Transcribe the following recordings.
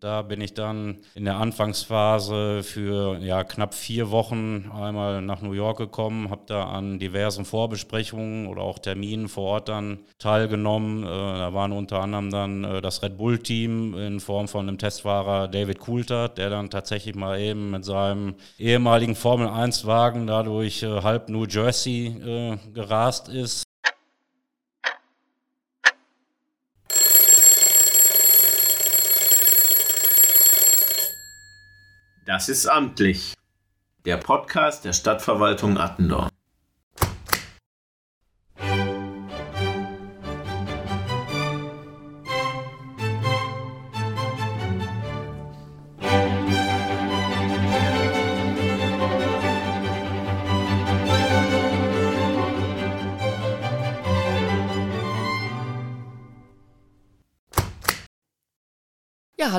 Da bin ich dann in der Anfangsphase für ja, knapp vier Wochen einmal nach New York gekommen, habe da an diversen Vorbesprechungen oder auch Terminen vor Ort dann teilgenommen. Äh, da waren unter anderem dann äh, das Red Bull-Team in Form von einem Testfahrer David Coulthard, der dann tatsächlich mal eben mit seinem ehemaligen Formel-1-Wagen dadurch äh, halb New Jersey gerast ist. Das ist amtlich. Der Podcast der Stadtverwaltung Attendorn.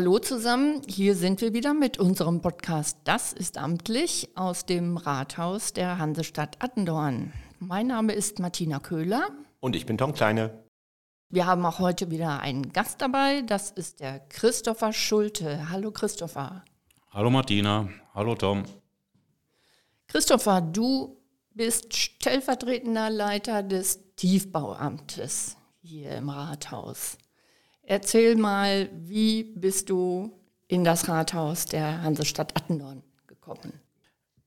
Hallo zusammen. Hier sind wir wieder mit unserem Podcast Das ist amtlich aus dem Rathaus der Hansestadt Attendorn. Mein Name ist Martina Köhler. Und ich bin Tom Kleine. Wir haben auch heute wieder einen Gast dabei. Das ist der Christopher Schulte. Hallo Christopher. Hallo Martina. Hallo Tom. Christopher, du bist stellvertretender Leiter des Tiefbauamtes hier im Rathaus. Erzähl mal, wie bist du in das Rathaus der Hansestadt Attendorn gekommen?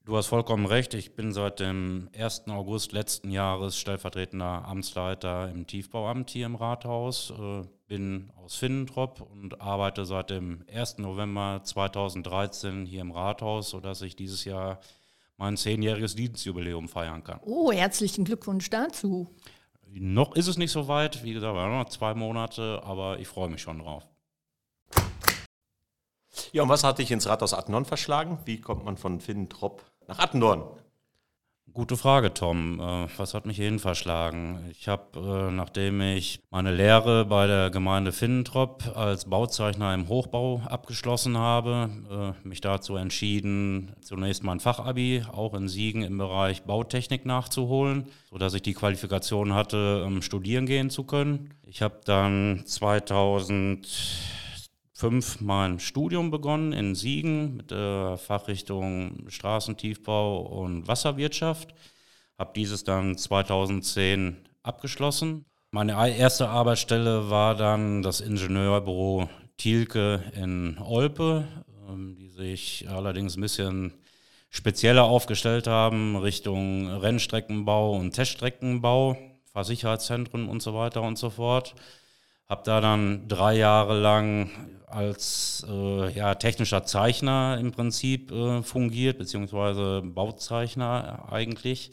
Du hast vollkommen recht. Ich bin seit dem 1. August letzten Jahres stellvertretender Amtsleiter im Tiefbauamt hier im Rathaus. Äh, bin aus Finnentrop und arbeite seit dem 1. November 2013 hier im Rathaus, sodass ich dieses Jahr mein zehnjähriges Dienstjubiläum feiern kann. Oh, herzlichen Glückwunsch dazu. Noch ist es nicht so weit, wie gesagt, noch zwei Monate, aber ich freue mich schon drauf. Ja, und was hat dich ins Rathaus Attendorn verschlagen? Wie kommt man von Finnentrop nach Attendorn? Gute Frage, Tom. Äh, was hat mich hierhin verschlagen? Ich habe, äh, nachdem ich meine Lehre bei der Gemeinde Finnentrop als Bauzeichner im Hochbau abgeschlossen habe, äh, mich dazu entschieden, zunächst mein Fachabi auch in Siegen im Bereich Bautechnik nachzuholen, sodass ich die Qualifikation hatte, studieren gehen zu können. Ich habe dann 2000 2005 mein Studium begonnen in Siegen mit der Fachrichtung Straßentiefbau und Wasserwirtschaft. Habe dieses dann 2010 abgeschlossen. Meine erste Arbeitsstelle war dann das Ingenieurbüro Thielke in Olpe, ähm, die sich allerdings ein bisschen spezieller aufgestellt haben Richtung Rennstreckenbau und Teststreckenbau, Fahrsicherheitszentren und so weiter und so fort. Habe da dann drei Jahre lang als äh, ja, technischer Zeichner im Prinzip äh, fungiert, beziehungsweise Bauzeichner eigentlich.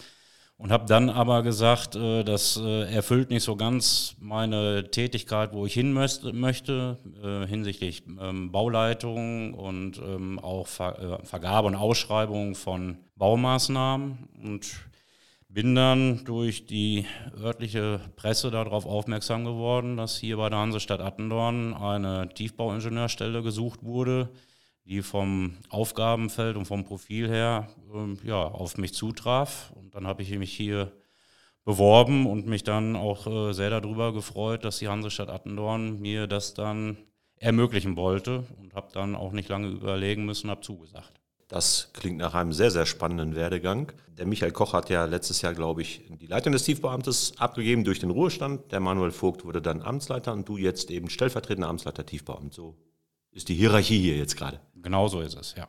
Und habe dann aber gesagt, äh, das äh, erfüllt nicht so ganz meine Tätigkeit, wo ich hin möchte, äh, hinsichtlich ähm, Bauleitung und ähm, auch Ver äh, Vergabe und Ausschreibung von Baumaßnahmen. Und bin dann durch die örtliche Presse darauf aufmerksam geworden, dass hier bei der Hansestadt Attendorn eine Tiefbauingenieurstelle gesucht wurde, die vom Aufgabenfeld und vom Profil her äh, ja, auf mich zutraf. Und dann habe ich mich hier beworben und mich dann auch äh, sehr darüber gefreut, dass die Hansestadt Attendorn mir das dann ermöglichen wollte und habe dann auch nicht lange überlegen müssen, habe zugesagt. Das klingt nach einem sehr, sehr spannenden Werdegang. Der Michael Koch hat ja letztes Jahr, glaube ich, die Leitung des Tiefbauamtes abgegeben durch den Ruhestand. Der Manuel Vogt wurde dann Amtsleiter und du jetzt eben stellvertretender Amtsleiter Tiefbauamt. So ist die Hierarchie hier jetzt gerade. Genau so ist es, ja.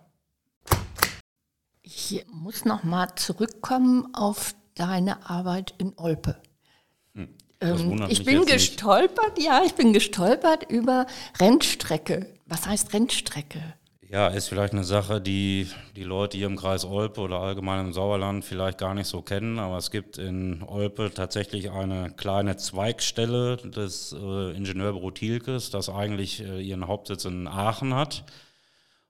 Ich muss noch mal zurückkommen auf deine Arbeit in Olpe. Hm, ähm, ich bin gestolpert, nicht. ja, ich bin gestolpert über Rennstrecke. Was heißt Rennstrecke? Ja, ist vielleicht eine Sache, die die Leute hier im Kreis Olpe oder allgemein im Sauerland vielleicht gar nicht so kennen, aber es gibt in Olpe tatsächlich eine kleine Zweigstelle des äh, Ingenieurbüro Thielkes, das eigentlich äh, ihren Hauptsitz in Aachen hat.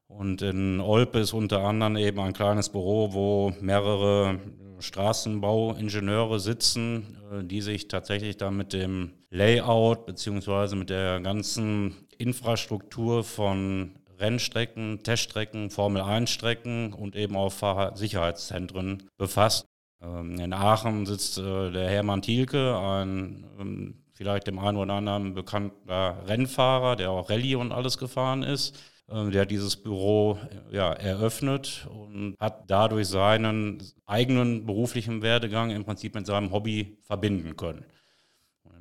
Und in Olpe ist unter anderem eben ein kleines Büro, wo mehrere Straßenbauingenieure sitzen, äh, die sich tatsächlich dann mit dem Layout beziehungsweise mit der ganzen Infrastruktur von Rennstrecken, Teststrecken, Formel-1-Strecken und eben auch Fahrsicherheitszentren befasst. Ähm, in Aachen sitzt äh, der Hermann Thielke, ein ähm, vielleicht dem einen oder anderen bekannter Rennfahrer, der auch Rallye und alles gefahren ist. Ähm, der hat dieses Büro ja, eröffnet und hat dadurch seinen eigenen beruflichen Werdegang im Prinzip mit seinem Hobby verbinden können.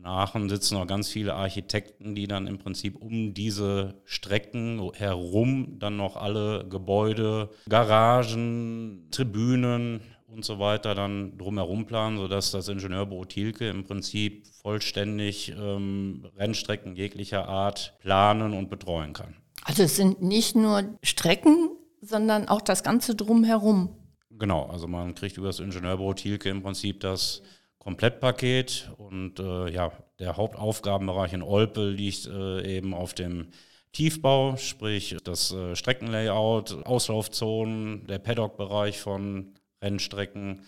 In Aachen sitzen noch ganz viele Architekten, die dann im Prinzip um diese Strecken herum dann noch alle Gebäude, Garagen, Tribünen und so weiter dann drumherum planen, sodass das Ingenieurbüro Thielke im Prinzip vollständig ähm, Rennstrecken jeglicher Art planen und betreuen kann. Also es sind nicht nur Strecken, sondern auch das Ganze drumherum. Genau, also man kriegt über das Ingenieurbüro Thielke im Prinzip das Komplettpaket und äh, ja, der Hauptaufgabenbereich in Olpe liegt äh, eben auf dem Tiefbau, sprich das äh, Streckenlayout, Auslaufzonen, der Paddock-Bereich von Rennstrecken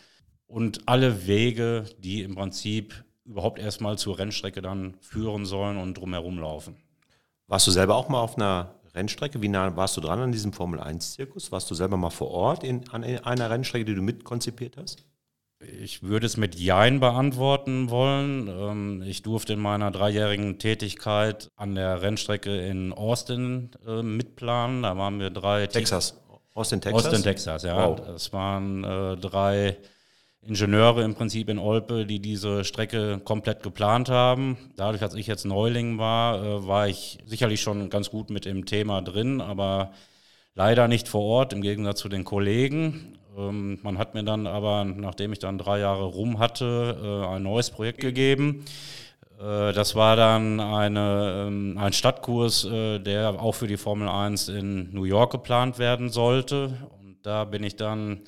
und alle Wege, die im Prinzip überhaupt erstmal zur Rennstrecke dann führen sollen und drumherum laufen. Warst du selber auch mal auf einer Rennstrecke? Wie nah warst du dran an diesem Formel-1-Zirkus? Warst du selber mal vor Ort in, an einer Rennstrecke, die du mitkonzipiert hast? Ich würde es mit Jein beantworten wollen. Ähm, ich durfte in meiner dreijährigen Tätigkeit an der Rennstrecke in Austin äh, mitplanen. Da waren wir drei. Texas. Austin, Texas? Austin, Texas, ja. Wow. Es waren äh, drei Ingenieure im Prinzip in Olpe, die diese Strecke komplett geplant haben. Dadurch, als ich jetzt Neuling war, äh, war ich sicherlich schon ganz gut mit dem Thema drin, aber leider nicht vor Ort, im Gegensatz zu den Kollegen. Ähm, man hat mir dann aber, nachdem ich dann drei Jahre rum hatte, äh, ein neues Projekt gegeben. Äh, das war dann eine, ähm, ein Stadtkurs, äh, der auch für die Formel 1 in New York geplant werden sollte. Und da bin ich dann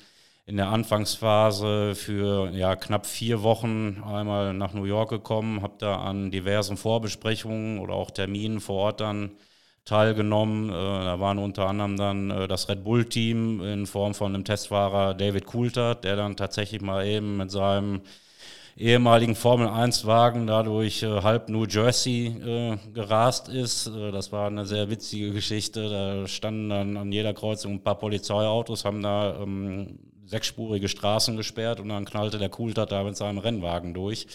in der Anfangsphase für ja, knapp vier Wochen einmal nach New York gekommen, habe da an diversen Vorbesprechungen oder auch Terminen vor Ort dann teilgenommen. Äh, da waren unter anderem dann äh, das Red Bull-Team in Form von einem Testfahrer David Coulthard, der dann tatsächlich mal eben mit seinem ehemaligen Formel-1-Wagen dadurch äh, halb New Jersey gerast ist. Das war eine sehr witzige Geschichte. Da standen dann an jeder Kreuzung ein paar Polizeiautos, haben da ähm, sechsspurige Straßen gesperrt und dann knallte der Coulthard da mit seinem Rennwagen durch.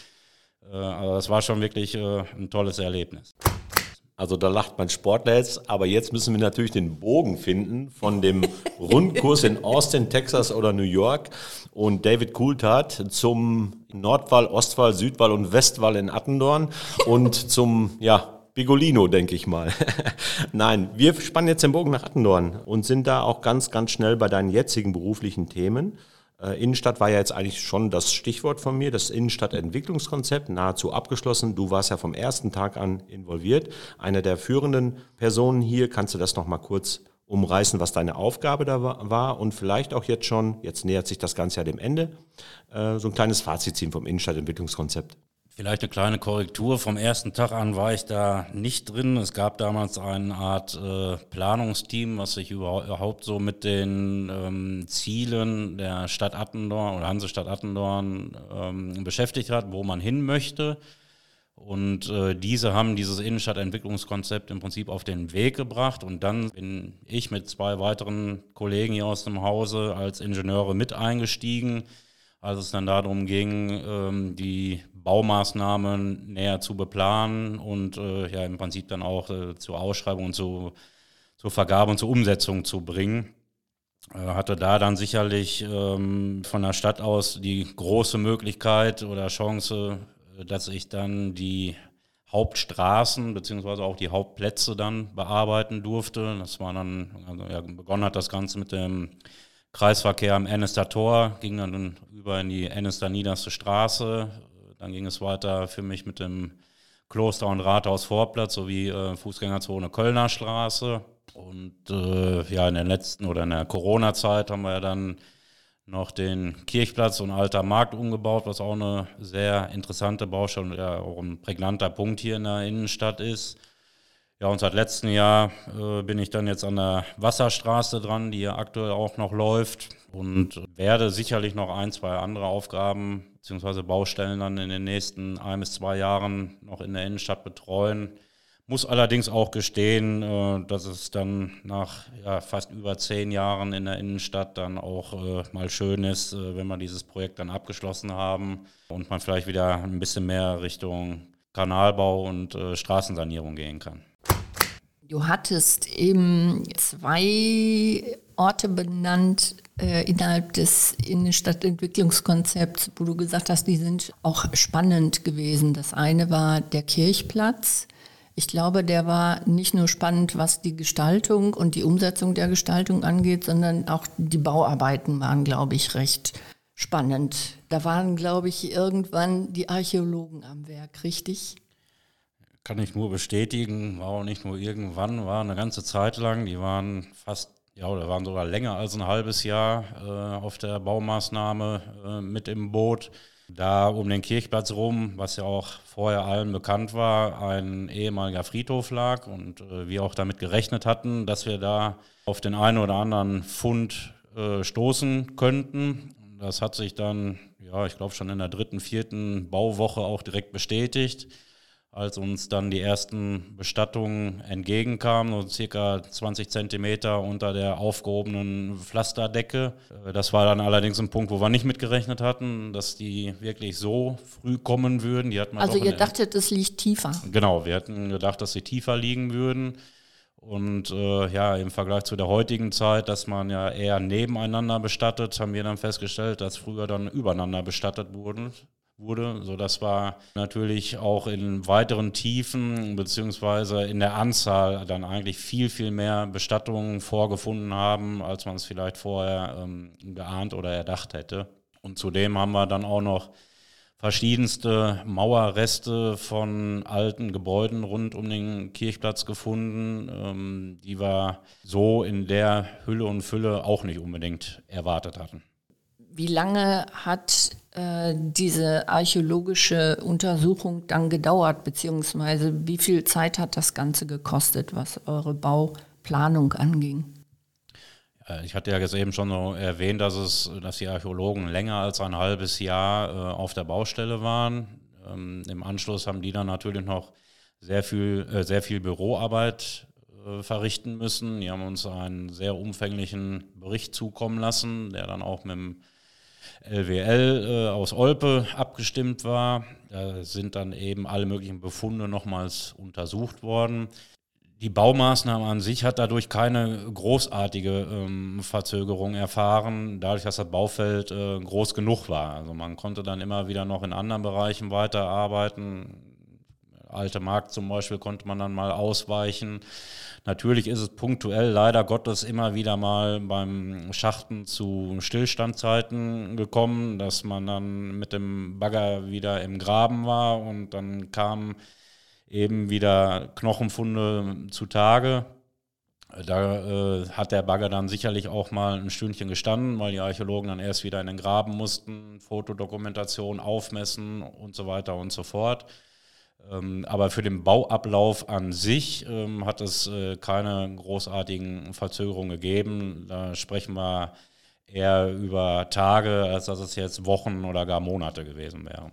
Also das war schon wirklich ein tolles Erlebnis. Also da lacht mein Sportler jetzt, aber jetzt müssen wir natürlich den Bogen finden von dem Rundkurs in Austin, Texas oder New York und David Coulthard zum Nordwall, Ostwall, Südwall und Westwall in Attendorn und zum, ja, Bigolino, denke ich mal. Nein, wir spannen jetzt den Bogen nach Attendorn und sind da auch ganz, ganz schnell bei deinen jetzigen beruflichen Themen. Äh, Innenstadt war ja jetzt eigentlich schon das Stichwort von mir, das Innenstadtentwicklungskonzept, nahezu abgeschlossen. Du warst ja vom ersten Tag an involviert. Eine der führenden Personen hier, kannst du das nochmal kurz umreißen, was deine Aufgabe da war und vielleicht auch jetzt schon, jetzt nähert sich das Ganze ja dem Ende, äh, so ein kleines Fazit ziehen vom Innenstadtentwicklungskonzept. Vielleicht eine kleine Korrektur. Vom ersten Tag an war ich da nicht drin. Es gab damals eine Art äh, Planungsteam, was sich überhaupt so mit den ähm, Zielen der Stadt Attendorn oder Hansestadt Attendorn ähm, beschäftigt hat, wo man hin möchte. Und äh, diese haben dieses Innenstadtentwicklungskonzept im Prinzip auf den Weg gebracht. Und dann bin ich mit zwei weiteren Kollegen hier aus dem Hause als Ingenieure mit eingestiegen, als es dann darum ging, ähm, die Baumaßnahmen näher zu beplanen und äh, ja im Prinzip dann auch äh, zur Ausschreibung und zu, zur Vergabe und zur Umsetzung zu bringen. Äh, hatte da dann sicherlich ähm, von der Stadt aus die große Möglichkeit oder Chance, äh, dass ich dann die Hauptstraßen beziehungsweise auch die Hauptplätze dann bearbeiten durfte. Das war dann, also ja, begonnen hat das Ganze mit dem Kreisverkehr am Ennester Tor, ging dann über in die Ennester Niederste Straße, dann ging es weiter für mich mit dem Kloster- und Rathaus-Vorplatz sowie äh, Fußgängerzone Kölner Straße. Und äh, ja, in der letzten oder in der Corona-Zeit haben wir ja dann noch den Kirchplatz und Alter Markt umgebaut, was auch eine sehr interessante Baustelle und ja auch ein prägnanter Punkt hier in der Innenstadt ist. Ja, und seit letztem Jahr äh, bin ich dann jetzt an der Wasserstraße dran, die ja aktuell auch noch läuft und werde sicherlich noch ein, zwei andere Aufgaben bzw. Baustellen dann in den nächsten ein bis zwei Jahren noch in der Innenstadt betreuen. Muss allerdings auch gestehen, äh, dass es dann nach ja, fast über zehn Jahren in der Innenstadt dann auch äh, mal schön ist, äh, wenn wir dieses Projekt dann abgeschlossen haben und man vielleicht wieder ein bisschen mehr Richtung Kanalbau und Straßensanierung gehen kann. Du hattest eben zwei Orte benannt äh, innerhalb des Innenstadtentwicklungskonzepts, wo du gesagt hast, die sind auch spannend gewesen. Das eine war der Kirchplatz. Ich glaube, der war nicht nur spannend, was die Gestaltung und die Umsetzung der Gestaltung angeht, sondern auch die Bauarbeiten waren, glaube ich, recht spannend. Da waren, glaube ich, irgendwann die Archäologen am Werk, richtig? Kann ich nur bestätigen, war auch nicht nur irgendwann, war eine ganze Zeit lang, die waren fast, ja, oder waren sogar länger als ein halbes Jahr äh, auf der Baumaßnahme äh, mit im Boot. Da um den Kirchplatz rum, was ja auch vorher allen bekannt war, ein ehemaliger Friedhof lag und äh, wir auch damit gerechnet hatten, dass wir da auf den einen oder anderen Fund äh, stoßen könnten. Das hat sich dann, ja, ich glaube schon in der dritten, vierten Bauwoche auch direkt bestätigt als uns dann die ersten Bestattungen entgegenkamen, so circa 20 Zentimeter unter der aufgehobenen Pflasterdecke. Äh, das war dann allerdings ein Punkt, wo wir nicht mitgerechnet hatten, dass die wirklich so früh kommen würden. also ihr dachtet, es liegt tiefer? Genau, wir hatten gedacht, dass sie tiefer liegen würden. Und äh, ja, im Vergleich zu der heutigen Zeit, dass man ja eher nebeneinander bestattet, haben wir dann festgestellt, dass früher dann übereinander bestattet wurden wurde, sodass wir natürlich auch in weiteren Tiefen beziehungsweise in der Anzahl dann eigentlich viel, viel mehr Bestattungen vorgefunden haben, als man es vielleicht vorher ähm, geahnt oder erdacht hätte. Und zudem haben wir dann auch noch verschiedenste Mauerreste von alten Gebäuden rund um den Kirchplatz gefunden, ähm, die wir so in der Hülle und Fülle auch nicht unbedingt erwartet hatten. Wie lange hat äh, diese archäologische Untersuchung dann gedauert, beziehungsweise wie viel Zeit hat das Ganze gekostet, was eure Bauplanung anging? Ich hatte ja jetzt eben schon erwähnt, dass, es, dass die Archäologen länger als ein halbes Jahr äh, auf der Baustelle waren. Ähm, Im Anschluss haben die dann natürlich noch sehr viel, äh, sehr viel Büroarbeit äh, verrichten müssen. Die haben uns einen sehr umfänglichen Bericht zukommen lassen, der dann auch mit dem LWL äh, aus Olpe abgestimmt war. Da sind dann eben alle möglichen Befunde nochmals untersucht worden. Die Baumaßnahme an sich hat dadurch keine großartige ähm, Verzögerung erfahren, dadurch, dass das Baufeld äh, groß genug war. Also man konnte dann immer wieder noch in anderen Bereichen weiterarbeiten. Alte Markt zum Beispiel konnte man dann mal ausweichen. Natürlich ist es punktuell leider Gottes immer wieder mal beim Schachten zu Stillstandzeiten gekommen, dass man dann mit dem Bagger wieder im Graben war und dann kamen eben wieder Knochenfunde zutage. Da äh, hat der Bagger dann sicherlich auch mal ein Stündchen gestanden, weil die Archäologen dann erst wieder in den Graben mussten, Fotodokumentation aufmessen und so weiter und so fort. Ähm, aber für den Bauablauf an sich ähm, hat es äh, keine großartigen Verzögerungen gegeben. Da sprechen wir eher über Tage, als dass es jetzt Wochen oder gar Monate gewesen wäre.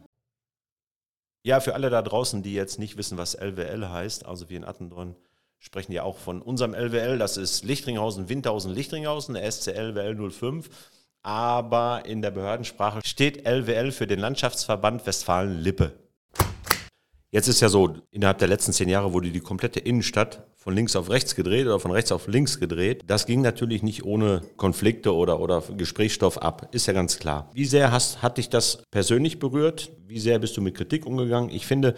Ja, für alle da draußen, die jetzt nicht wissen, was LWL heißt, also wir in Attendorn sprechen ja auch von unserem LWL, das ist Lichtringhausen, Windhausen, Lichtringhausen, SCLWL 05. Aber in der Behördensprache steht LWL für den Landschaftsverband Westfalen-Lippe. Jetzt ist ja so, innerhalb der letzten zehn Jahre wurde die komplette Innenstadt von links auf rechts gedreht oder von rechts auf links gedreht. Das ging natürlich nicht ohne Konflikte oder, oder Gesprächsstoff ab, ist ja ganz klar. Wie sehr hast, hat dich das persönlich berührt? Wie sehr bist du mit Kritik umgegangen? Ich finde,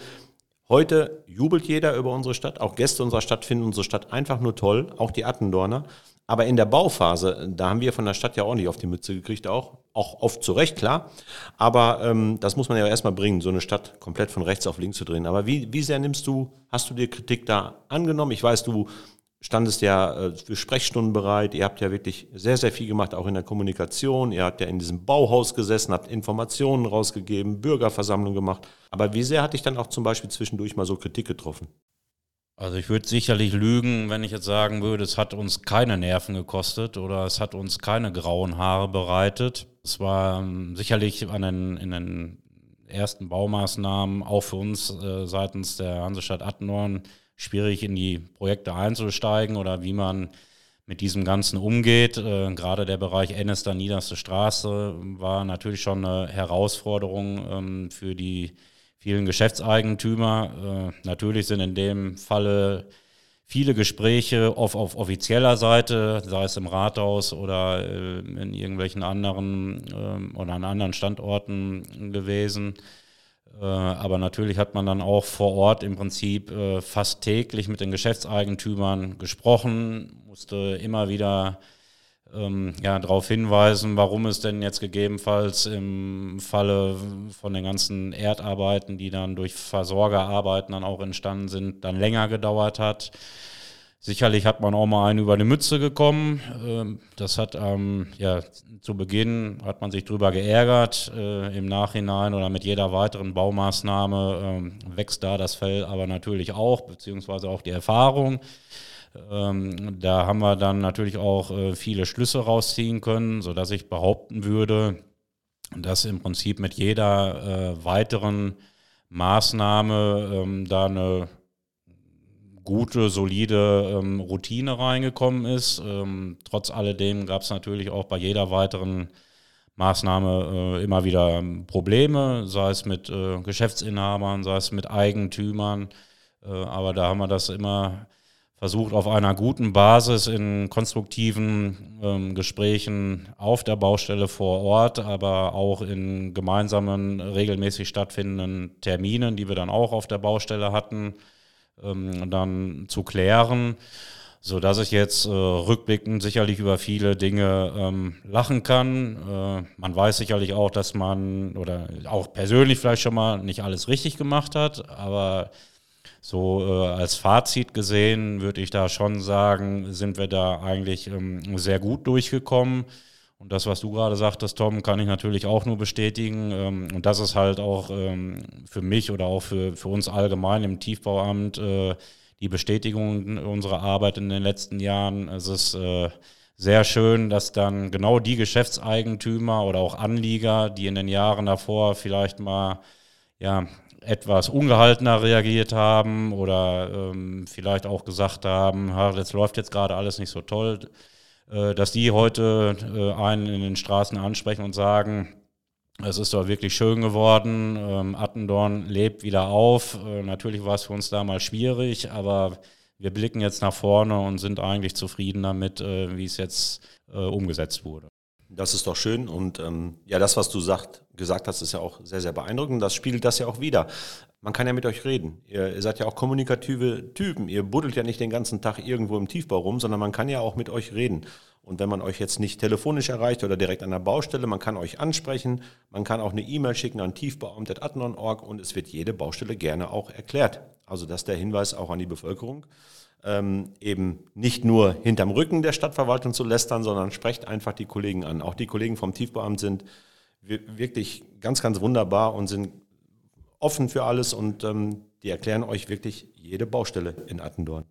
heute jubelt jeder über unsere Stadt. Auch Gäste unserer Stadt finden unsere Stadt einfach nur toll, auch die Attendorner. Aber in der Bauphase, da haben wir von der Stadt ja auch nicht auf die Mütze gekriegt, auch, auch oft zu Recht, klar. Aber ähm, das muss man ja erstmal bringen, so eine Stadt komplett von rechts auf links zu drehen. Aber wie, wie sehr nimmst du, hast du dir Kritik da angenommen? Ich weiß, du standest ja äh, für Sprechstunden bereit. Ihr habt ja wirklich sehr, sehr viel gemacht, auch in der Kommunikation. Ihr habt ja in diesem Bauhaus gesessen, habt Informationen rausgegeben, Bürgerversammlungen gemacht. Aber wie sehr hat dich dann auch zum Beispiel zwischendurch mal so Kritik getroffen? Also ich würde sicherlich lügen, wenn ich jetzt sagen würde, es hat uns keine Nerven gekostet oder es hat uns keine grauen Haare bereitet. Es war ähm, sicherlich an den, in den ersten Baumaßnahmen auch für uns äh, seitens der Hansestadt Attendorn schwierig in die Projekte einzusteigen oder wie man mit diesem Ganzen umgeht. Äh, gerade der Bereich Ennester Niederste Straße war natürlich schon eine Herausforderung ähm, für die vielen Geschäftseigentümer. Äh, natürlich sind in dem Falle viele Gespräche auf, auf offizieller Seite, sei es im Rathaus oder äh, in irgendwelchen anderen äh, oder an anderen Standorten gewesen. Äh, aber natürlich hat man dann auch vor Ort im Prinzip äh, fast täglich mit den Geschäftseigentümern gesprochen, musste immer wieder ähm, ja, darauf hinweisen, warum es denn jetzt gegebenenfalls im Falle von den ganzen Erdarbeiten, die dann durch Versorgerarbeiten dann auch entstanden sind, dann länger gedauert hat. Sicherlich hat man auch mal einen über die Mütze gekommen. Ähm, das hat ähm, ja zu Beginn hat man sich drüber geärgert. Äh, Im Nachhinein oder mit jeder weiteren Baumaßnahme ähm, wächst da das Fell aber natürlich auch, beziehungsweise auch die Erfahrung. Ähm, da haben wir dann natürlich auch äh, viele Schlüsse rausziehen können, sodass ich behaupten würde, dass im Prinzip mit jeder äh, weiteren Maßnahme ähm, da eine gute, solide ähm, Routine reingekommen ist. Ähm, trotz alledem gab es natürlich auch bei jeder weiteren Maßnahme äh, immer wieder Probleme, sei es mit äh, Geschäftsinhabern, sei es mit Eigentümern. Äh, aber da haben wir das immer versucht, auf einer guten Basis in konstruktiven ähm, Gesprächen auf der Baustelle vor Ort, aber auch in gemeinsamen, regelmäßig stattfindenden Terminen, die wir dann auch auf der Baustelle hatten, ähm, dann zu klären, so dass ich jetzt äh, rückblickend sicherlich über viele Dinge ähm, lachen kann. Äh, man weiß sicherlich auch, dass man oder auch persönlich vielleicht schon mal nicht alles richtig gemacht hat, aber so äh, als Fazit gesehen würde ich da schon sagen, sind wir da eigentlich ähm, sehr gut durchgekommen. Und das, was du gerade sagtest, Tom, kann ich natürlich auch nur bestätigen. Ähm, und das ist halt auch ähm, für mich oder auch für, für uns allgemein im Tiefbauamt äh, die Bestätigung unserer Arbeit in den letzten Jahren. Es ist äh, sehr schön, dass dann genau die Geschäftseigentümer oder auch Anlieger, die in den Jahren davor vielleicht mal ja, etwas ungehaltener reagiert haben oder ähm, vielleicht auch gesagt haben, das läuft jetzt gerade alles nicht so toll, dass die heute äh, einen in den Straßen ansprechen und sagen, es ist doch wirklich schön geworden, ähm, Attendorn lebt wieder auf. Äh, natürlich war es für uns damals schwierig, aber wir blicken jetzt nach vorne und sind eigentlich zufrieden damit, wie es jetzt umgesetzt wurde. Das ist doch schön und ähm, ja, das, was du sagt, gesagt hast, ist ja auch sehr, sehr beeindruckend. Das spiegelt das ja auch wieder. Man kann ja mit euch reden. Ihr, seid ja auch kommunikative Typen. Ihr buddelt ja nicht den ganzen Tag irgendwo im Tiefbau rum, sondern man kann ja auch mit euch reden. Und wenn man euch jetzt nicht telefonisch erreicht oder direkt an der Baustelle, man kann euch ansprechen, man kann auch eine E-Mail schicken an tiefbauamt.adnon.org und es wird jede Baustelle gerne auch erklärt. Also das ist der Hinweis auch an die Bevölkerung, ähm, eben nicht nur hinterm Rücken der Stadtverwaltung zu lästern, sondern sprecht einfach die Kollegen an. Auch die Kollegen vom Tiefbauamt sind wirklich ganz, ganz wunderbar und sind offen für alles und ähm, die erklären euch wirklich jede Baustelle in Attendorn.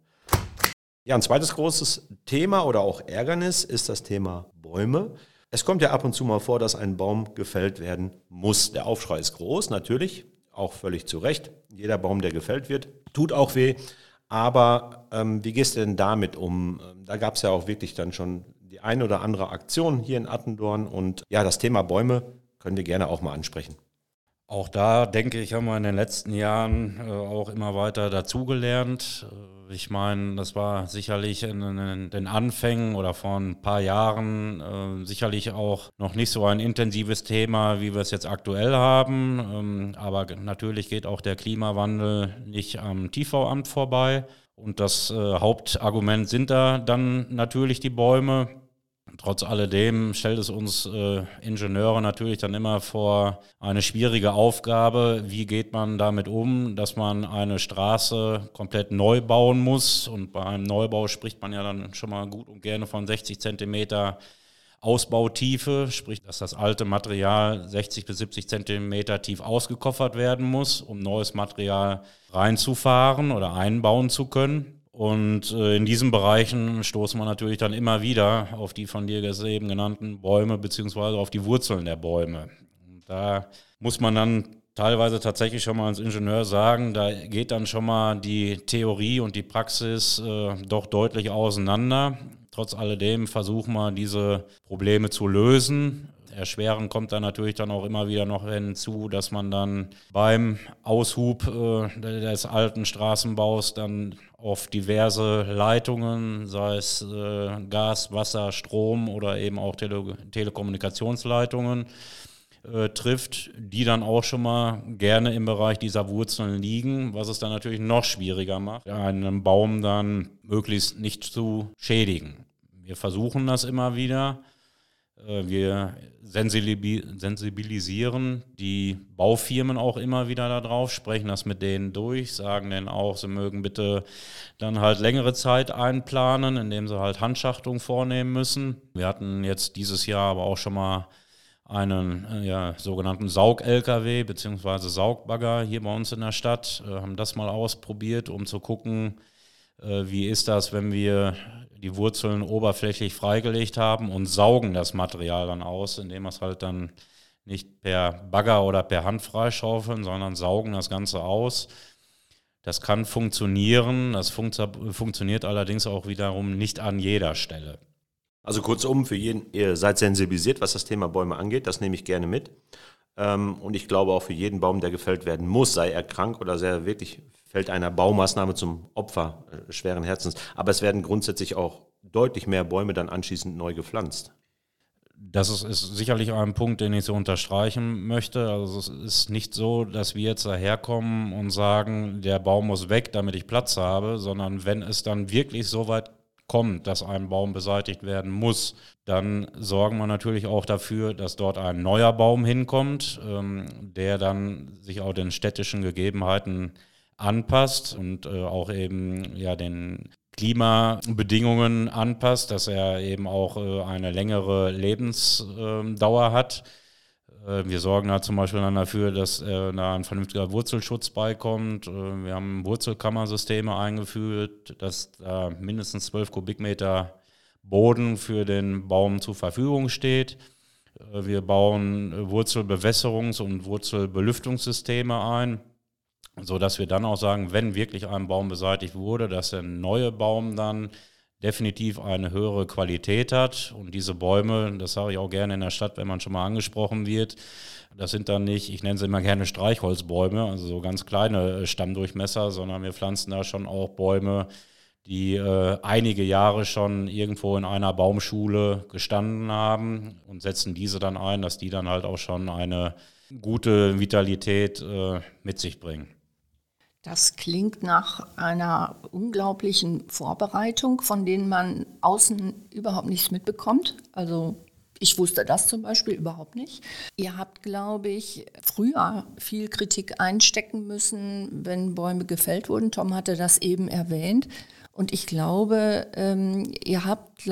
Ja, ein zweites großes Thema oder auch Ärgernis ist das Thema Bäume. Es kommt ja ab und zu mal vor, dass ein Baum gefällt werden muss. Der Aufschrei ist groß, natürlich, auch völlig zu Recht. Jeder Baum, der gefällt wird, tut auch weh. Aber ähm, wie gehst du denn damit um? Ähm, da gab es ja auch wirklich dann schon die eine oder andere Aktion hier in Attendorn. Und ja, das Thema Bäume können wir gerne auch mal ansprechen. Auch da denke ich, haben wir in den letzten Jahren äh, auch immer weiter dazugelernt. Äh, ich meine, das war sicherlich in, in, den Anfängen oder vor ein paar Jahren äh, sicherlich auch noch nicht so ein intensives Thema, wie wir es jetzt aktuell haben. Ähm, aber natürlich geht auch der Klimawandel nicht am TV-Amt vorbei. Und das äh, Hauptargument sind da dann natürlich die Bäume. Trotz alledem stellt es uns äh, Ingenieure natürlich dann immer vor eine schwierige Aufgabe. Wie geht man damit um, dass man eine Straße komplett neu bauen muss? Und bei einem Neubau spricht man ja dann schon mal gut und gerne von 60 Zentimeter Ausbautiefe, sprich, dass das alte Material 60 bis 70 Zentimeter tief ausgekoffert werden muss, um neues Material reinzufahren oder einbauen zu können. Und äh, in diesen Bereichen stoßen wir natürlich dann immer wieder auf die von dir eben genannten Bäume beziehungsweise auf die Wurzeln der Bäume. Und da muss man dann teilweise tatsächlich schon mal als Ingenieur sagen, da geht dann schon mal die Theorie und die Praxis äh, doch deutlich auseinander. Trotz alledem versuchen wir diese Probleme zu lösen. Erschweren kommt dann natürlich dann auch immer wieder noch hinzu, dass man dann beim Aushub äh, des alten Straßenbaus dann auf diverse Leitungen, sei es äh, Gas, Wasser, Strom oder eben auch Tele Telekommunikationsleitungen, äh, trifft, die dann auch schon mal gerne im Bereich dieser Wurzeln liegen, was es dann natürlich noch schwieriger macht, einen Baum dann möglichst nicht zu schädigen. Wir versuchen das immer wieder. Äh, wir sensibilisieren die Baufirmen auch immer wieder darauf, sprechen das mit denen durch, sagen denen auch, sie mögen bitte dann halt längere Zeit einplanen, indem sie halt Handschachtung vornehmen müssen. Wir hatten jetzt dieses Jahr aber auch schon mal einen äh, ja, sogenannten Saug-LKW bzw. Saugbagger hier bei uns in der Stadt, äh, haben das mal ausprobiert, um zu gucken, wie ist das, wenn wir die Wurzeln oberflächlich freigelegt haben und saugen das Material dann aus, indem wir es halt dann nicht per Bagger oder per Hand freischaufeln, sondern saugen das Ganze aus. Das kann funktionieren, das funktio funktioniert allerdings auch wiederum nicht an jeder Stelle. Also kurzum, für jeden, ihr seid sensibilisiert, was das Thema Bäume angeht, das nehme ich gerne mit. Ähm, und ich glaube auch für jeden Baum, der gefällt werden muss, sei er krank oder sehr wirklich fällt einer Baumaßnahme zum Opfer äh, schweren Herzens. Aber es werden grundsätzlich auch deutlich mehr Bäume dann anschließend neu gepflanzt. Das ist, ist, sicherlich ein Punkt, den ich so unterstreichen möchte. Also es ist nicht so, dass wir jetzt daherkommen und sagen, der Baum muss weg, damit ich Platz habe, sondern wenn es dann wirklich so weit kommt, dass ein Baum beseitigt werden muss, dann sorgen wir natürlich auch dafür, dass dort ein neuer Baum hinkommt, ähm, der dann sich auch den städtischen Gegebenheiten anpasst und äh, auch eben ja den Klimabedingungen anpasst, dass er eben auch äh, eine längere Lebensdauer hat. Äh, wir sorgen da zum Beispiel dann dafür, dass äh, da ein vernünftiger Wurzelschutz beikommt. Äh, wir haben Wurzelkammersysteme eingeführt, dass da mindestens 12 Kubikmeter Boden für den Baum zur Verfügung steht. Wir bauen Wurzelbewässerungs- und Wurzelbelüftungssysteme ein, sodass wir dann auch sagen, wenn wirklich ein Baum beseitigt wurde, dass der neue Baum dann definitiv eine höhere Qualität hat. Und diese Bäume, das sage ich auch gerne in der Stadt, wenn man schon mal angesprochen wird, das sind dann nicht, ich nenne sie immer gerne Streichholzbäume, also so ganz kleine äh, Stammdurchmesser, sondern wir pflanzen da schon auch Bäume, die äh, einige Jahre schon irgendwo in einer Baumschule gestanden haben und setzen diese dann ein, dass die dann halt auch schon eine gute Vitalität äh, mit sich bringen. Das klingt nach einer unglaublichen Vorbereitung, von denen man außen überhaupt nichts mitbekommt. Also ich wusste das zum Beispiel überhaupt nicht. Ihr habt, glaube ich, früher viel Kritik einstecken müssen, wenn Bäume gefällt wurden. Tom hatte das eben erwähnt. Und ich glaube, ähm, ihr habt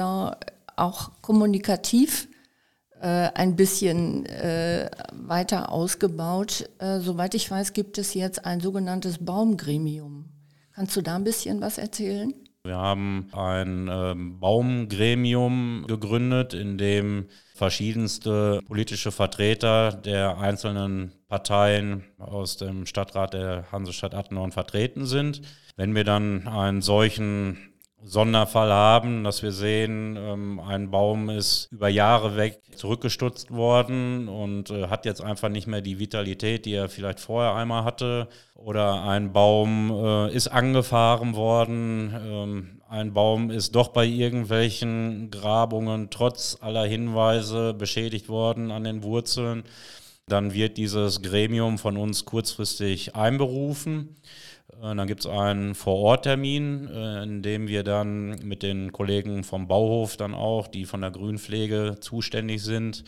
auch kommunikativ ein bisschen äh, weiter ausgebaut. Äh, soweit ich weiß, gibt es jetzt ein sogenanntes Baumgremium. Kannst du da ein bisschen was erzählen? Wir haben ein ähm, Baumgremium gegründet, in dem verschiedenste politische Vertreter der einzelnen Parteien aus dem Stadtrat der Hansestadt Attendorn vertreten sind. Wenn wir dann einen solchen Sonderfall haben, dass wir sehen, ähm, ein Baum ist über Jahre weg zurückgestutzt worden und äh, hat jetzt einfach nicht mehr die Vitalität, die er vielleicht vorher einmal hatte. Oder ein Baum äh, ist angefahren worden, ähm, ein Baum ist doch bei irgendwelchen Grabungen trotz aller Hinweise beschädigt worden an den Wurzeln. Dann wird dieses Gremium von uns kurzfristig einberufen. Äh, dann gibt es einen Vororttermin, äh, in dem wir dann mit den Kollegen vom Bauhof dann auch, die von der Grünpflege zuständig sind,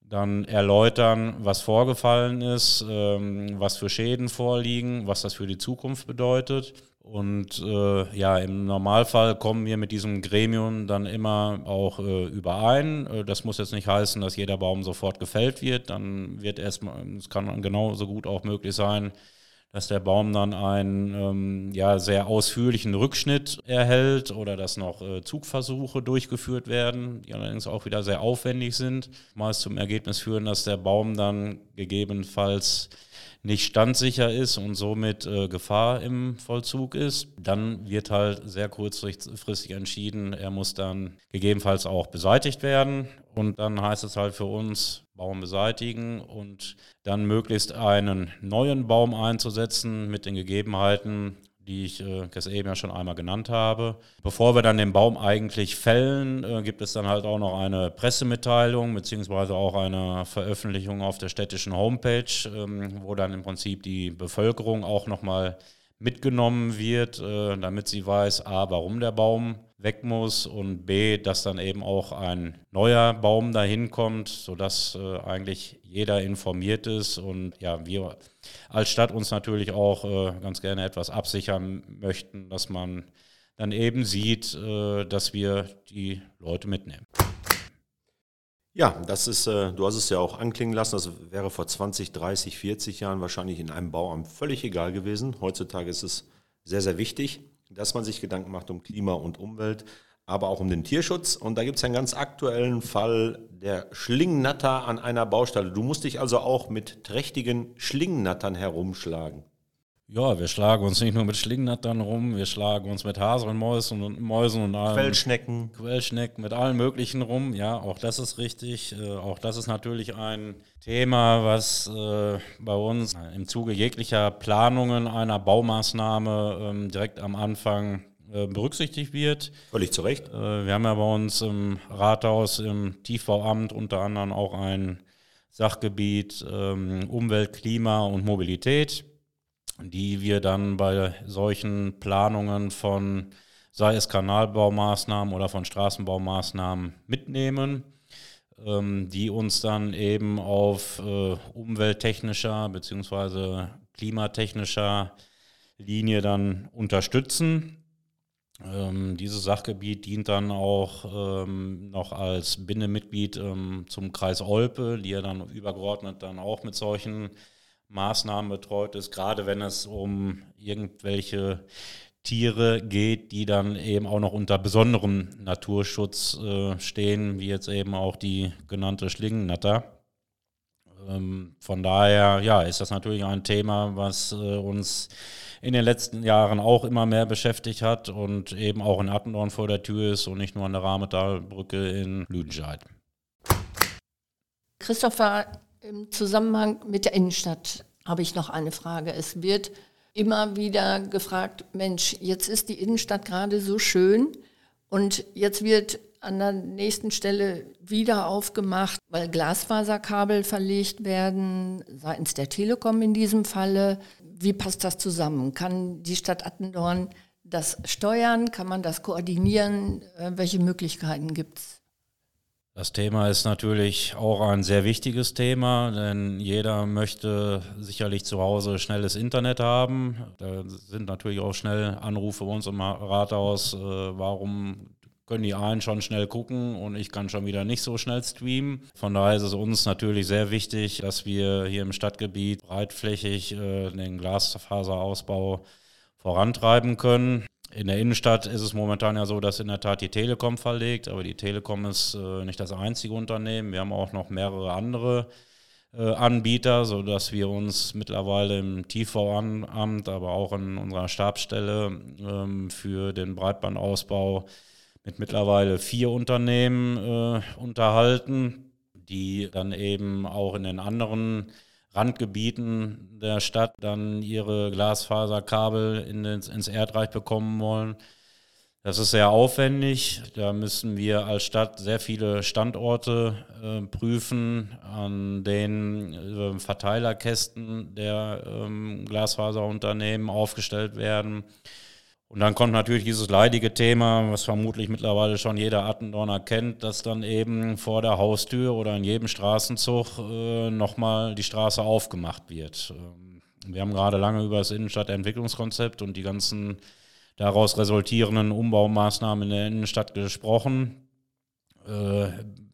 dann erläutern, was vorgefallen ist, ähm, was für Schäden vorliegen, was das für die Zukunft bedeutet. Und äh, ja, im Normalfall kommen wir mit diesem Gremium dann immer auch äh, überein. Äh, das muss jetzt nicht heißen, dass jeder Baum sofort gefällt wird. Dann wird erstmal, es kann genauso gut auch möglich sein, dass der Baum dann einen ähm, ja, sehr ausführlichen Rückschnitt erhält oder dass noch äh, Zugversuche durchgeführt werden, die allerdings auch wieder sehr aufwendig sind, meist zum Ergebnis führen, dass der Baum dann gegebenenfalls nicht standsicher ist und somit äh, Gefahr im Vollzug ist, dann wird halt sehr kurzfristig entschieden, er muss dann gegebenenfalls auch beseitigt werden. Und dann heißt es halt für uns, Baum beseitigen und dann möglichst einen neuen Baum einzusetzen mit den Gegebenheiten, die ich äh, eben ja schon einmal genannt habe. Bevor wir dann den Baum eigentlich fällen, äh, gibt es dann halt auch noch eine Pressemitteilung beziehungsweise auch eine Veröffentlichung auf der städtischen Homepage, ähm, wo dann im Prinzip die Bevölkerung auch nochmal mitgenommen wird, äh, damit sie weiß, a, warum der Baum weg muss und b, dass dann eben auch ein neuer Baum dahin kommt, sodass äh, eigentlich jeder informiert ist und ja, wir als Stadt uns natürlich auch äh, ganz gerne etwas absichern möchten, dass man dann eben sieht, äh, dass wir die Leute mitnehmen. Ja, das ist, äh, du hast es ja auch anklingen lassen, das wäre vor 20, 30, 40 Jahren wahrscheinlich in einem Bauamt völlig egal gewesen. Heutzutage ist es sehr, sehr wichtig, dass man sich Gedanken macht um Klima und Umwelt, aber auch um den Tierschutz. Und da gibt es einen ganz aktuellen Fall der Schlingnatter an einer Baustelle. Du musst dich also auch mit trächtigen Schlingnattern herumschlagen. Ja, wir schlagen uns nicht nur mit Schlingnattern rum, wir schlagen uns mit Haselmäusen und Mäusen und allem. Quellschnecken. Quellschnecken, mit allen möglichen rum. Ja, auch das ist richtig. Äh, auch das ist natürlich ein Thema, was äh, bei uns im Zuge jeglicher Planungen einer Baumaßnahme ähm, direkt am Anfang äh, berücksichtigt wird. Völlig zu Recht. Äh, wir haben ja bei uns im Rathaus, im Tiefbauamt unter anderem auch ein Sachgebiet ähm, Umwelt, Klima und Mobilität die wir dann bei solchen Planungen von, sei es Kanalbaumaßnahmen oder von Straßenbaumaßnahmen mitnehmen, ähm, die uns dann eben auf äh, umwelttechnischer bzw. klimatechnischer Linie dann unterstützen. Ähm, dieses Sachgebiet dient dann auch ähm, noch als Bindemitglied ähm, zum Kreis Olpe, die ja dann übergeordnet dann auch mit solchen Maßnahmen betreut ist, gerade wenn es um irgendwelche Tiere geht, die dann eben auch noch unter besonderem Naturschutz äh, stehen, wie jetzt eben auch die genannte Schlingennatter. Ähm, von daher, ja, ist das natürlich ein Thema, was äh, uns in den letzten Jahren auch immer mehr beschäftigt hat und eben auch in Attendorn vor der Tür ist und nicht nur an der Rahmetalbrücke in Lüdenscheid. Christopher, im Zusammenhang mit der Innenstadt habe ich noch eine Frage. Es wird immer wieder gefragt, Mensch, jetzt ist die Innenstadt gerade so schön und jetzt wird an der nächsten Stelle wieder aufgemacht, weil Glasfaserkabel verlegt werden, seitens der Telekom in diesem Falle. Wie passt das zusammen? Kann die Stadt Attendorn das steuern? Kann man das koordinieren? Äh, welche Möglichkeiten gibt es? Das Thema ist natürlich auch ein sehr wichtiges Thema, denn jeder möchte sicherlich zu Hause schnelles Internet haben. Da sind natürlich auch schnell Anrufe bei uns im Rathaus, äh, warum können die einen schon schnell gucken und ich kann schon wieder nicht so schnell streamen. Von daher ist es uns natürlich sehr wichtig, dass wir hier im Stadtgebiet breitflächig äh, den Glasfaserausbau vorantreiben können. In der Innenstadt ist es momentan ja so, dass in der Tat die Telekom verlegt, aber die Telekom ist äh, nicht das einzige Unternehmen. Wir haben auch noch mehrere andere äh, Anbieter, sodass wir uns mittlerweile im TV-Amt, aber auch in unserer Stabsstelle ähm, für den Breitbandausbau mit mittlerweile vier Unternehmen äh, unterhalten, die dann eben auch in den anderen Randgebieten der Stadt dann ihre Glasfaserkabel in ins, Erdreich bekommen wollen. Das ist sehr aufwendig. Da müssen wir als Stadt sehr viele Standorte äh, prüfen, an denen äh, Verteilerkästen der ähm, Glasfaserunternehmen aufgestellt werden. Und dann kommt natürlich dieses leidige Thema, was vermutlich mittlerweile schon jeder Attendorner kennt, dass dann eben vor der Haustür oder in jedem Straßenzug äh, nochmal die Straße aufgemacht wird. Ähm, wir haben gerade lange über das Innenstadtentwicklungskonzept und die ganzen daraus resultierenden Umbaumaßnahmen in der Innenstadt gesprochen. Äh,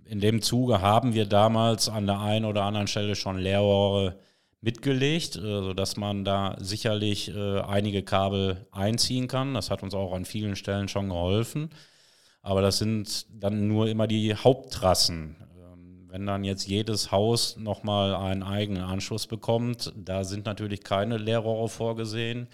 in dem Zuge haben wir damals an der einen oder anderen Stelle schon Leerrohre mitgelegt, äh, sodass man da sicherlich äh, einige Kabel einziehen kann. Das hat uns auch an vielen Stellen schon geholfen. Aber das sind dann nur immer die Haupttrassen. Ähm, wenn dann jetzt jedes Haus nochmal einen eigenen Anschluss bekommt, da sind natürlich keine Leerrohre vorgesehen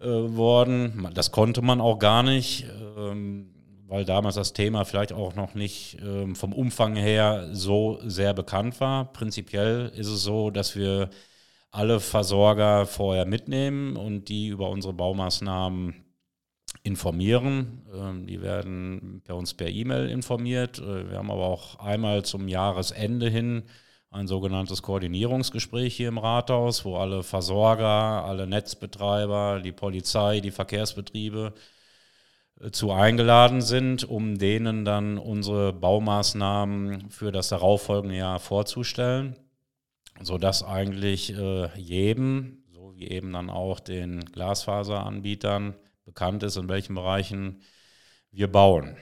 äh, worden. Das konnte man auch gar nicht, ähm, weil damals das Thema vielleicht auch noch nicht ähm, vom Umfang her so sehr bekannt war. Prinzipiell ist es so, dass wir alle Versorger vorher mitnehmen und die über unsere Baumaßnahmen informieren. Ähm, die werden bei uns per E-Mail informiert. Äh, wir haben aber auch einmal zum Jahresende hin ein sogenanntes Koordinierungsgespräch hier im Rathaus, wo alle Versorger, alle Netzbetreiber, die Polizei, die Verkehrsbetriebe zu eingeladen sind, um denen dann unsere Baumaßnahmen für das darauffolgende Jahr vorzustellen, sodass eigentlich äh, jedem, so wie eben dann auch den Glasfaseranbietern, bekannt ist, in welchen Bereichen wir bauen.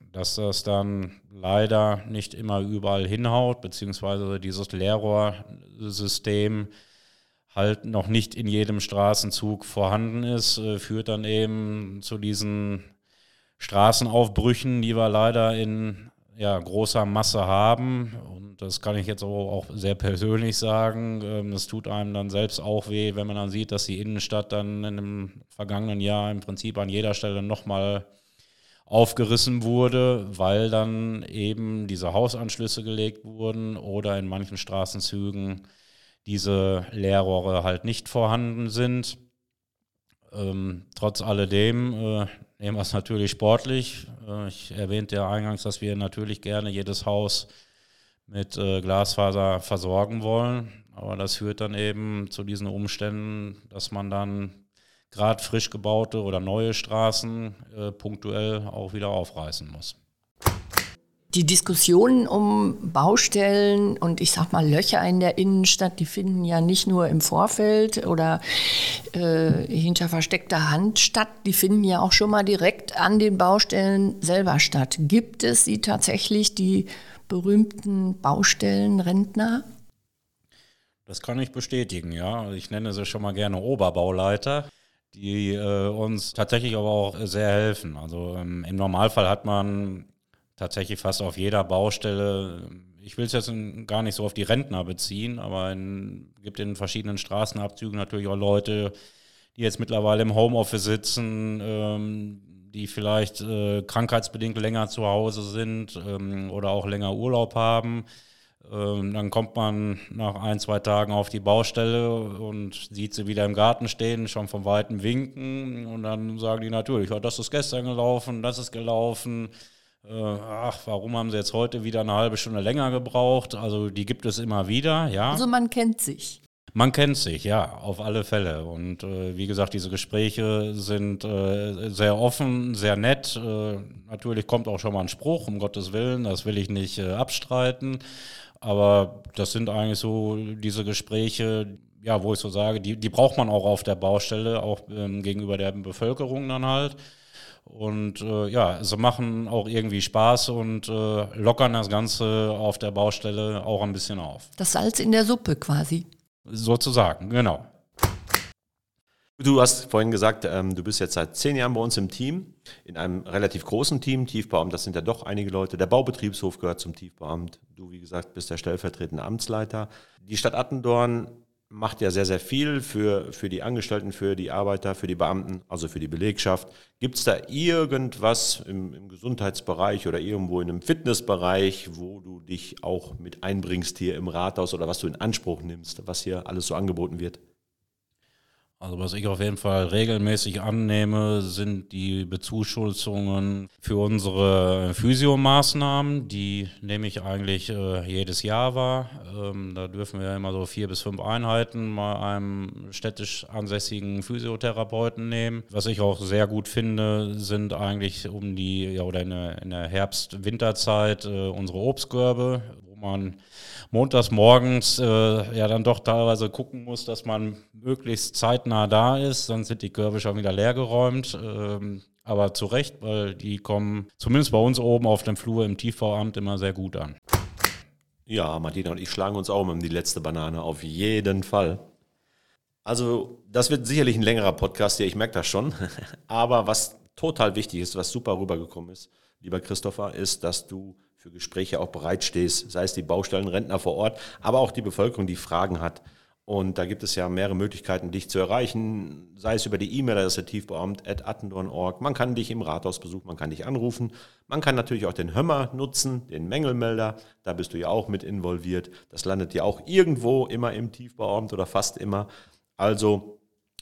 Dass das dann leider nicht immer überall hinhaut, beziehungsweise dieses Leerrohrsystem halt noch nicht in jedem Straßenzug vorhanden ist, äh, führt dann eben zu diesen Straßenaufbrüchen, die wir leider in ja, großer Masse haben. Und das kann ich jetzt auch sehr persönlich sagen. Ähm, das tut einem dann selbst auch weh, wenn man dann sieht, dass die Innenstadt dann in dem vergangenen Jahr im Prinzip an jeder Stelle nochmal aufgerissen wurde, weil dann eben diese Hausanschlüsse gelegt wurden oder in manchen Straßenzügen diese Leerrohre halt nicht vorhanden sind. Ähm, trotz alledem äh, nehmen wir es natürlich sportlich. Äh, ich erwähnte ja eingangs, dass wir natürlich gerne jedes Haus mit äh, Glasfaser versorgen wollen. Aber das führt dann eben zu diesen Umständen, dass man dann gerade frisch gebaute oder neue Straßen äh, punktuell auch wieder aufreißen muss. Die Diskussionen um Baustellen und ich sag mal Löcher in der Innenstadt, die finden ja nicht nur im Vorfeld oder äh, hinter versteckter Hand statt, die finden ja auch schon mal direkt an den Baustellen selber statt. Gibt es sie tatsächlich, die berühmten Baustellenrentner? Das kann ich bestätigen, ja. Ich nenne sie schon mal gerne Oberbauleiter die äh, uns tatsächlich aber auch sehr helfen. Also ähm, im Normalfall hat man tatsächlich fast auf jeder Baustelle, ich will es jetzt gar nicht so auf die Rentner beziehen, aber es gibt in verschiedenen Straßenabzügen natürlich auch Leute, die jetzt mittlerweile im Homeoffice sitzen, ähm, die vielleicht äh, krankheitsbedingt länger zu Hause sind ähm, oder auch länger Urlaub haben ähm, dann kommt man nach ein, zwei Tagen auf die Baustelle und sieht sie wieder im Garten stehen, schon von weitem winken. Und dann sagen die natürlich, ja, das ist gestern gelaufen, das ist gelaufen. Äh, ach, warum haben sie jetzt heute wieder eine halbe Stunde länger gebraucht? Also die gibt es immer wieder, ja. Also man kennt sich. Man kennt sich, ja, auf alle Fälle. Und äh, wie gesagt, diese Gespräche sind äh, sehr offen, sehr nett. Äh, natürlich kommt auch schon mal ein Spruch, um Gottes Willen, das will ich nicht äh, abstreiten. Aber das sind eigentlich so diese Gespräche, ja, wo ich so sage, die, die braucht man auch auf der Baustelle, auch ähm, gegenüber der Bevölkerung dann halt. Und äh, ja, sie machen auch irgendwie Spaß und äh, lockern das Ganze auf der Baustelle auch ein bisschen auf. Das Salz in der Suppe quasi. Sozusagen, genau. Du hast vorhin gesagt, ähm, du bist jetzt seit zehn Jahren bei uns im Team, in einem relativ großen Team, Tiefbauamt, das sind ja doch einige Leute. Der Baubetriebshof gehört zum Tiefbauamt. Du, wie gesagt, bist der stellvertretende Amtsleiter. Die Stadt Attendorn macht ja sehr, sehr viel für, für die Angestellten, für die Arbeiter, für die Beamten, also für die Belegschaft. Gibt es da irgendwas im, im Gesundheitsbereich oder irgendwo in einem Fitnessbereich, wo du dich auch mit einbringst hier im Rathaus oder was du in Anspruch nimmst, was hier alles so angeboten wird? Also was ich auf jeden Fall regelmäßig annehme, sind die Bezuschussungen für unsere Physiomaßnahmen. Die nehme ich eigentlich äh, jedes Jahr wahr. Ähm, da dürfen wir immer so vier bis fünf Einheiten mal einem städtisch ansässigen Physiotherapeuten nehmen. Was ich auch sehr gut finde, sind eigentlich um die, ja oder in der, der Herbst-Winterzeit äh, unsere Obstkörbe, man montags morgens äh, ja dann doch teilweise gucken muss, dass man möglichst zeitnah da ist, sonst sind die Körbe schon wieder leergeräumt. Ähm, aber zu Recht, weil die kommen zumindest bei uns oben auf dem Flur im Tiefbauamt immer sehr gut an. Ja, Martina und ich schlagen uns auch um die letzte Banane, auf jeden Fall. Also, das wird sicherlich ein längerer Podcast hier, ich merke das schon. Aber was total wichtig ist, was super rübergekommen ist, lieber Christopher, ist, dass du für Gespräche auch bereitstehst, sei es die Baustellenrentner vor Ort, aber auch die Bevölkerung, die Fragen hat. Und da gibt es ja mehrere Möglichkeiten, dich zu erreichen, sei es über die E-Mail-Adresse tiefbeamt.attendorn.org. Man kann dich im Rathaus besuchen, man kann dich anrufen. Man kann natürlich auch den Hömmer nutzen, den Mängelmelder. Da bist du ja auch mit involviert. Das landet ja auch irgendwo immer im Tiefbeamt oder fast immer. Also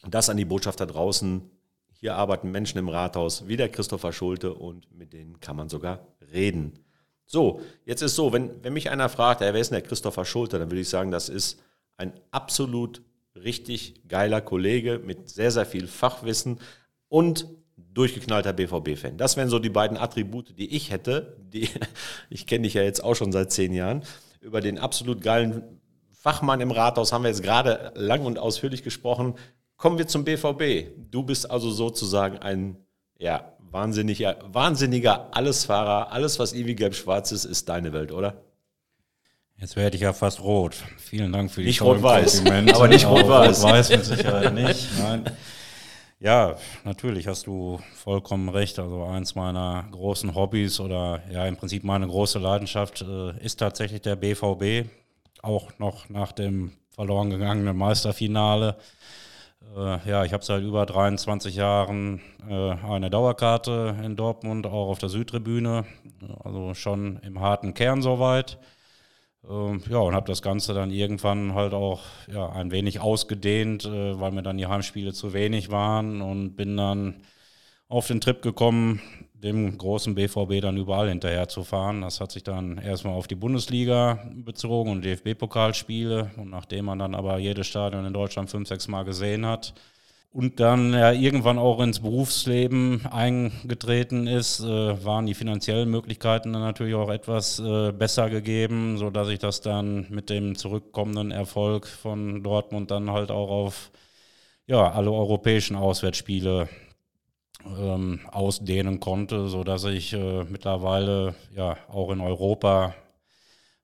das an die Botschafter draußen. Hier arbeiten Menschen im Rathaus, wie der Christopher Schulte, und mit denen kann man sogar reden. So, jetzt ist so, wenn, wenn mich einer fragt, wer ist denn der Christopher Schulte, dann würde ich sagen, das ist ein absolut richtig geiler Kollege mit sehr, sehr viel Fachwissen und durchgeknallter BVB-Fan. Das wären so die beiden Attribute, die ich hätte. Die, ich kenne dich ja jetzt auch schon seit zehn Jahren. Über den absolut geilen Fachmann im Rathaus haben wir jetzt gerade lang und ausführlich gesprochen. Kommen wir zum BVB. Du bist also sozusagen ein ja, wahnsinniger, wahnsinniger Allesfahrer. Alles, was ewig gelb-schwarz ist, ist deine Welt, oder? Jetzt werde ich ja fast rot. Vielen Dank für die Nicht rot-weiß, aber nicht rot-weiß. Rot-weiß mit Sicherheit nicht. Nein. Ja, natürlich hast du vollkommen recht. Also eins meiner großen Hobbys oder ja im Prinzip meine große Leidenschaft äh, ist tatsächlich der BVB. Auch noch nach dem verloren gegangenen Meisterfinale. Äh, ja, ich habe seit über 23 Jahren äh, eine Dauerkarte in Dortmund, auch auf der Südtribüne. Also schon im harten Kern soweit. Ähm, ja, und habe das Ganze dann irgendwann halt auch ja, ein wenig ausgedehnt, äh, weil mir dann die Heimspiele zu wenig waren und bin dann auf den Trip gekommen, dem großen BVB dann überall hinterher zu fahren. Das hat sich dann erstmal auf die Bundesliga bezogen und DFB-Pokalspiele. Und nachdem man dann aber jedes Stadion in Deutschland fünf, sechs Mal gesehen hat, und dann ja irgendwann auch ins Berufsleben eingetreten ist, äh, waren die finanziellen Möglichkeiten dann natürlich auch etwas äh, besser gegeben, so dass ich das dann mit dem zurückkommenden Erfolg von Dortmund dann halt auch auf ja, alle europäischen Auswärtsspiele ähm, ausdehnen konnte, so dass ich äh, mittlerweile ja auch in Europa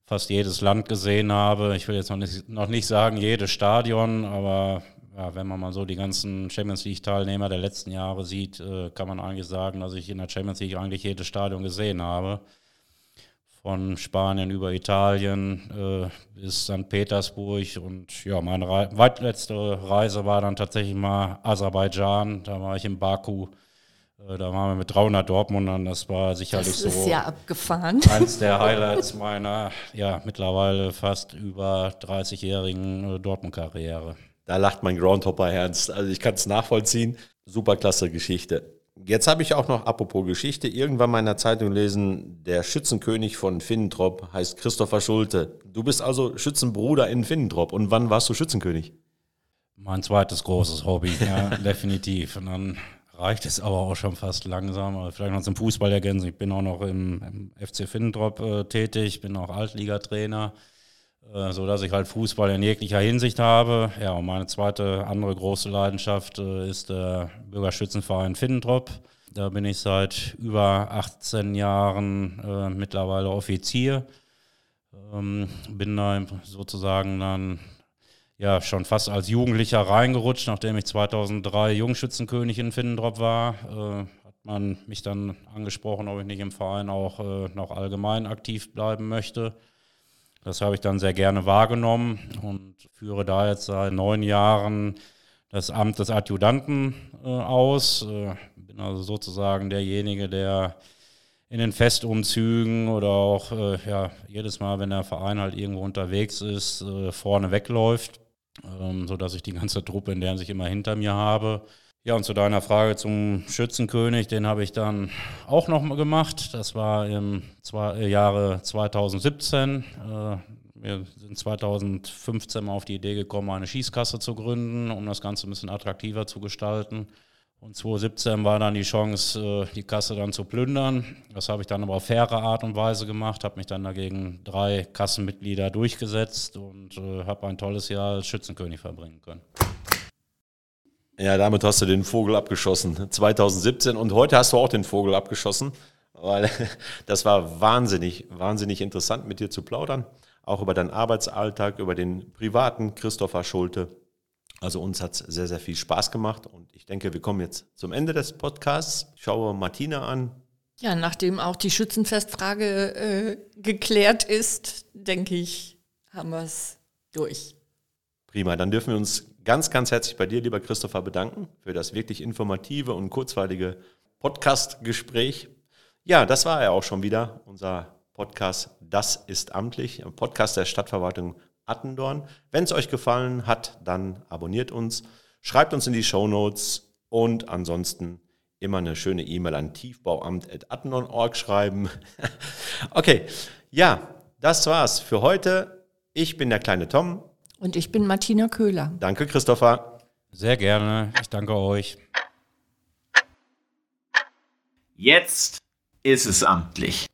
fast jedes Land gesehen habe. Ich will jetzt noch nicht, noch nicht sagen jedes Stadion, aber ja, wenn man mal so die ganzen Champions League-Teilnehmer der letzten Jahre sieht, äh, kann man eigentlich sagen, dass ich in der Champions League eigentlich jedes Stadion gesehen habe. Von Spanien über Italien äh, bis St. Petersburg. Und ja, meine Re weitletzte Reise war dann tatsächlich mal Aserbaidschan. Da war ich in Baku. Äh, da waren wir mit 300 Dortmundern. Das war sicherlich das ist so ja abgefahren. eins der Highlights meiner ja, mittlerweile fast über 30-jährigen äh, Dortmund-Karriere. Da lacht mein Groundhopper ernst. Also ich kann es nachvollziehen. Superklasse Geschichte. Jetzt habe ich auch noch, apropos Geschichte, irgendwann mal in der Zeitung gelesen, der Schützenkönig von Finnentrop heißt Christopher Schulte. Du bist also Schützenbruder in Finnentrop. Und wann warst du Schützenkönig? Mein zweites großes Hobby, ja, definitiv. Und dann reicht es aber auch schon fast langsam. Also vielleicht noch zum Fußball ergänzen. Ich bin auch noch im, im FC Finnentrop äh, tätig, bin auch Altligatrainer. Äh, so dass ich halt Fußball in jeglicher Hinsicht habe. Ja, und meine zweite andere große Leidenschaft äh, ist der Bürgerschützenverein Finnentrop. Da bin ich seit über 18 Jahren äh, mittlerweile Offizier. Ähm, bin da sozusagen dann ja schon fast als Jugendlicher reingerutscht, nachdem ich 2003 Jungschützenkönig in Finnentrop war. Äh, hat man mich dann angesprochen, ob ich nicht im Verein auch äh, noch allgemein aktiv bleiben möchte. Das habe ich dann sehr gerne wahrgenommen und führe da jetzt seit neun Jahren das Amt des Adjutanten äh, aus. Äh, bin also sozusagen derjenige, der in den Festumzügen oder auch äh, ja, jedes Mal, wenn der Verein halt irgendwo unterwegs ist, äh, vorne wegläuft, ähm, sodass ich die ganze Truppe in der sich immer hinter mir habe. Ja, und zu deiner Frage zum Schützenkönig, den habe ich dann auch noch gemacht. Das war im zwei, äh, Jahre 2017. Äh, wir sind 2015 mal auf die Idee gekommen, eine Schießkasse zu gründen, um das Ganze ein bisschen attraktiver zu gestalten. Und 2017 war dann die Chance, äh, die Kasse dann zu plündern. Das habe ich dann aber auf faire Art und Weise gemacht, habe mich dann dagegen drei Kassenmitglieder durchgesetzt und habe ein tolles Jahr als Schützenkönig verbringen können. Ja, damit hast du den Vogel abgeschossen. 2017 und heute hast du auch den Vogel abgeschossen, weil das war wahnsinnig, wahnsinnig interessant mit dir zu plaudern. Auch über deinen Arbeitsalltag, über den privaten Christopher Schulte. Also uns hat es sehr, sehr viel Spaß gemacht und ich denke, wir kommen jetzt zum Ende des Podcasts. Ich schaue Martina an. Ja, nachdem auch die Schützenfestfrage äh, geklärt ist, denke ich, haben wir es durch. Prima, dann dürfen wir uns ganz, ganz herzlich bei dir, lieber Christopher, bedanken für das wirklich informative und kurzweilige Podcast-Gespräch. Ja, das war ja auch schon wieder unser Podcast Das ist amtlich, ein Podcast der Stadtverwaltung Attendorn. Wenn es euch gefallen hat, dann abonniert uns, schreibt uns in die Show Notes und ansonsten immer eine schöne E-Mail an tiefbauamt.attendorn.org schreiben. okay, ja, das war's für heute. Ich bin der kleine Tom. Und ich bin Martina Köhler. Danke, Christopher. Sehr gerne. Ich danke euch. Jetzt ist es amtlich.